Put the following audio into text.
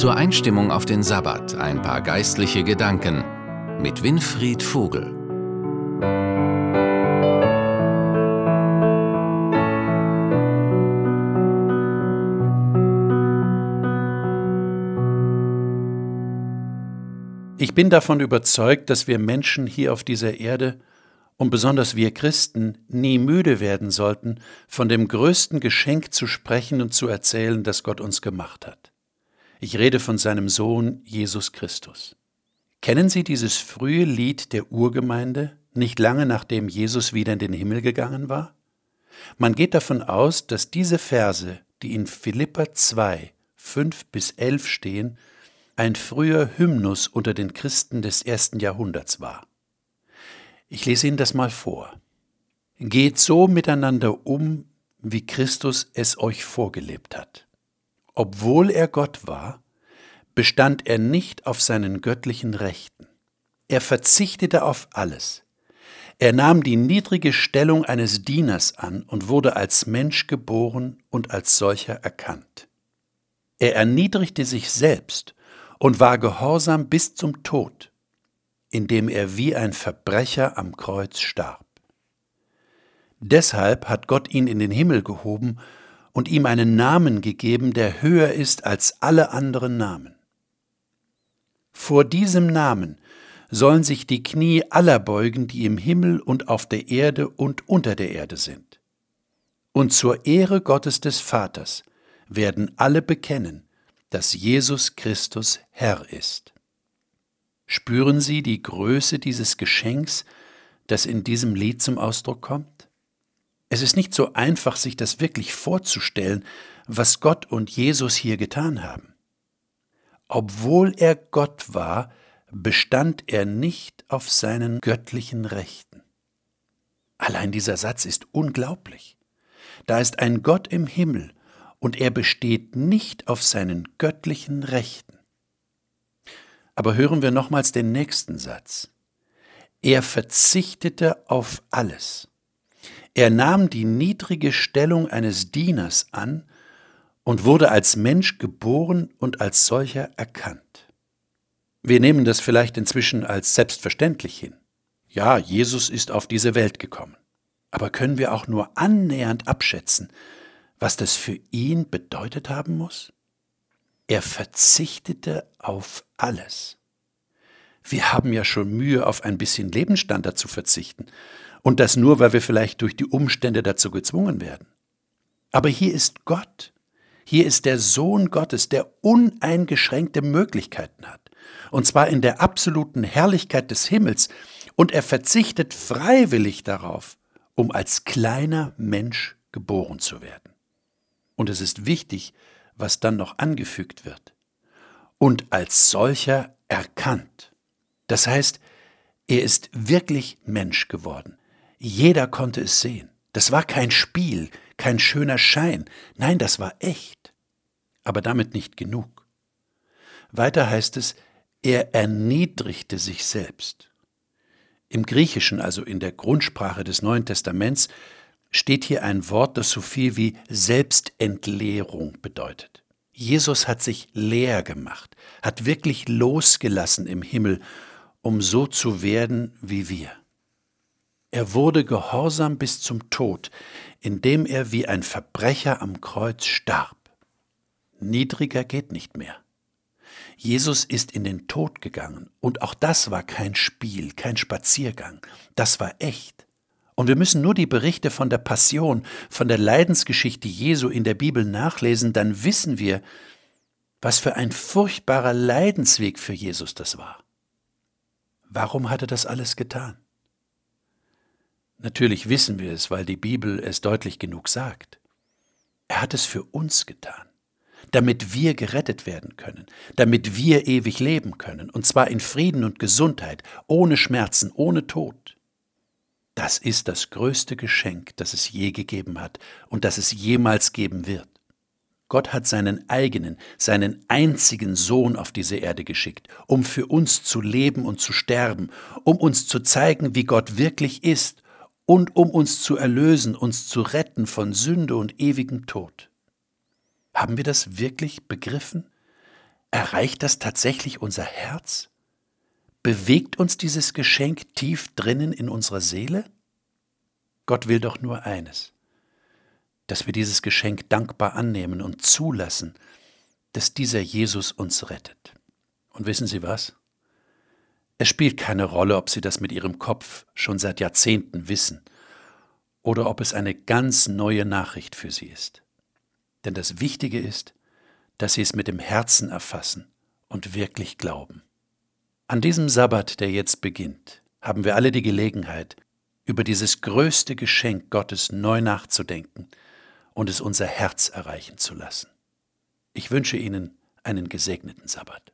Zur Einstimmung auf den Sabbat ein paar geistliche Gedanken mit Winfried Vogel. Ich bin davon überzeugt, dass wir Menschen hier auf dieser Erde und besonders wir Christen nie müde werden sollten, von dem größten Geschenk zu sprechen und zu erzählen, das Gott uns gemacht hat. Ich rede von seinem Sohn Jesus Christus. Kennen Sie dieses frühe Lied der Urgemeinde, nicht lange nachdem Jesus wieder in den Himmel gegangen war? Man geht davon aus, dass diese Verse, die in Philippa 2, 5 bis 11 stehen, ein früher Hymnus unter den Christen des ersten Jahrhunderts war. Ich lese Ihnen das mal vor. Geht so miteinander um, wie Christus es euch vorgelebt hat. Obwohl er Gott war, bestand er nicht auf seinen göttlichen Rechten. Er verzichtete auf alles. Er nahm die niedrige Stellung eines Dieners an und wurde als Mensch geboren und als solcher erkannt. Er erniedrigte sich selbst und war gehorsam bis zum Tod, indem er wie ein Verbrecher am Kreuz starb. Deshalb hat Gott ihn in den Himmel gehoben und ihm einen Namen gegeben, der höher ist als alle anderen Namen. Vor diesem Namen sollen sich die Knie aller beugen, die im Himmel und auf der Erde und unter der Erde sind. Und zur Ehre Gottes des Vaters werden alle bekennen, dass Jesus Christus Herr ist. Spüren Sie die Größe dieses Geschenks, das in diesem Lied zum Ausdruck kommt? Es ist nicht so einfach, sich das wirklich vorzustellen, was Gott und Jesus hier getan haben. Obwohl er Gott war, bestand er nicht auf seinen göttlichen Rechten. Allein dieser Satz ist unglaublich. Da ist ein Gott im Himmel und er besteht nicht auf seinen göttlichen Rechten. Aber hören wir nochmals den nächsten Satz. Er verzichtete auf alles. Er nahm die niedrige Stellung eines Dieners an und wurde als Mensch geboren und als solcher erkannt. Wir nehmen das vielleicht inzwischen als selbstverständlich hin. Ja, Jesus ist auf diese Welt gekommen. Aber können wir auch nur annähernd abschätzen, was das für ihn bedeutet haben muss? Er verzichtete auf alles. Wir haben ja schon Mühe, auf ein bisschen Lebensstandard zu verzichten, und das nur, weil wir vielleicht durch die Umstände dazu gezwungen werden. Aber hier ist Gott, hier ist der Sohn Gottes, der uneingeschränkte Möglichkeiten hat, und zwar in der absoluten Herrlichkeit des Himmels, und er verzichtet freiwillig darauf, um als kleiner Mensch geboren zu werden. Und es ist wichtig, was dann noch angefügt wird. Und als solcher erkannt. Das heißt, er ist wirklich Mensch geworden. Jeder konnte es sehen. Das war kein Spiel, kein schöner Schein. Nein, das war echt. Aber damit nicht genug. Weiter heißt es, er erniedrigte sich selbst. Im Griechischen, also in der Grundsprache des Neuen Testaments, steht hier ein Wort, das so viel wie Selbstentleerung bedeutet. Jesus hat sich leer gemacht, hat wirklich losgelassen im Himmel, um so zu werden wie wir. Er wurde gehorsam bis zum Tod, indem er wie ein Verbrecher am Kreuz starb. Niedriger geht nicht mehr. Jesus ist in den Tod gegangen, und auch das war kein Spiel, kein Spaziergang, das war echt. Und wir müssen nur die Berichte von der Passion, von der Leidensgeschichte Jesu in der Bibel nachlesen, dann wissen wir, was für ein furchtbarer Leidensweg für Jesus das war. Warum hat er das alles getan? Natürlich wissen wir es, weil die Bibel es deutlich genug sagt. Er hat es für uns getan, damit wir gerettet werden können, damit wir ewig leben können, und zwar in Frieden und Gesundheit, ohne Schmerzen, ohne Tod. Das ist das größte Geschenk, das es je gegeben hat und das es jemals geben wird. Gott hat seinen eigenen, seinen einzigen Sohn auf diese Erde geschickt, um für uns zu leben und zu sterben, um uns zu zeigen, wie Gott wirklich ist und um uns zu erlösen, uns zu retten von Sünde und ewigem Tod. Haben wir das wirklich begriffen? Erreicht das tatsächlich unser Herz? Bewegt uns dieses Geschenk tief drinnen in unserer Seele? Gott will doch nur eines, dass wir dieses Geschenk dankbar annehmen und zulassen, dass dieser Jesus uns rettet. Und wissen Sie was? Es spielt keine Rolle, ob Sie das mit Ihrem Kopf schon seit Jahrzehnten wissen oder ob es eine ganz neue Nachricht für Sie ist. Denn das Wichtige ist, dass Sie es mit dem Herzen erfassen und wirklich glauben. An diesem Sabbat, der jetzt beginnt, haben wir alle die Gelegenheit, über dieses größte Geschenk Gottes neu nachzudenken und es unser Herz erreichen zu lassen. Ich wünsche Ihnen einen gesegneten Sabbat.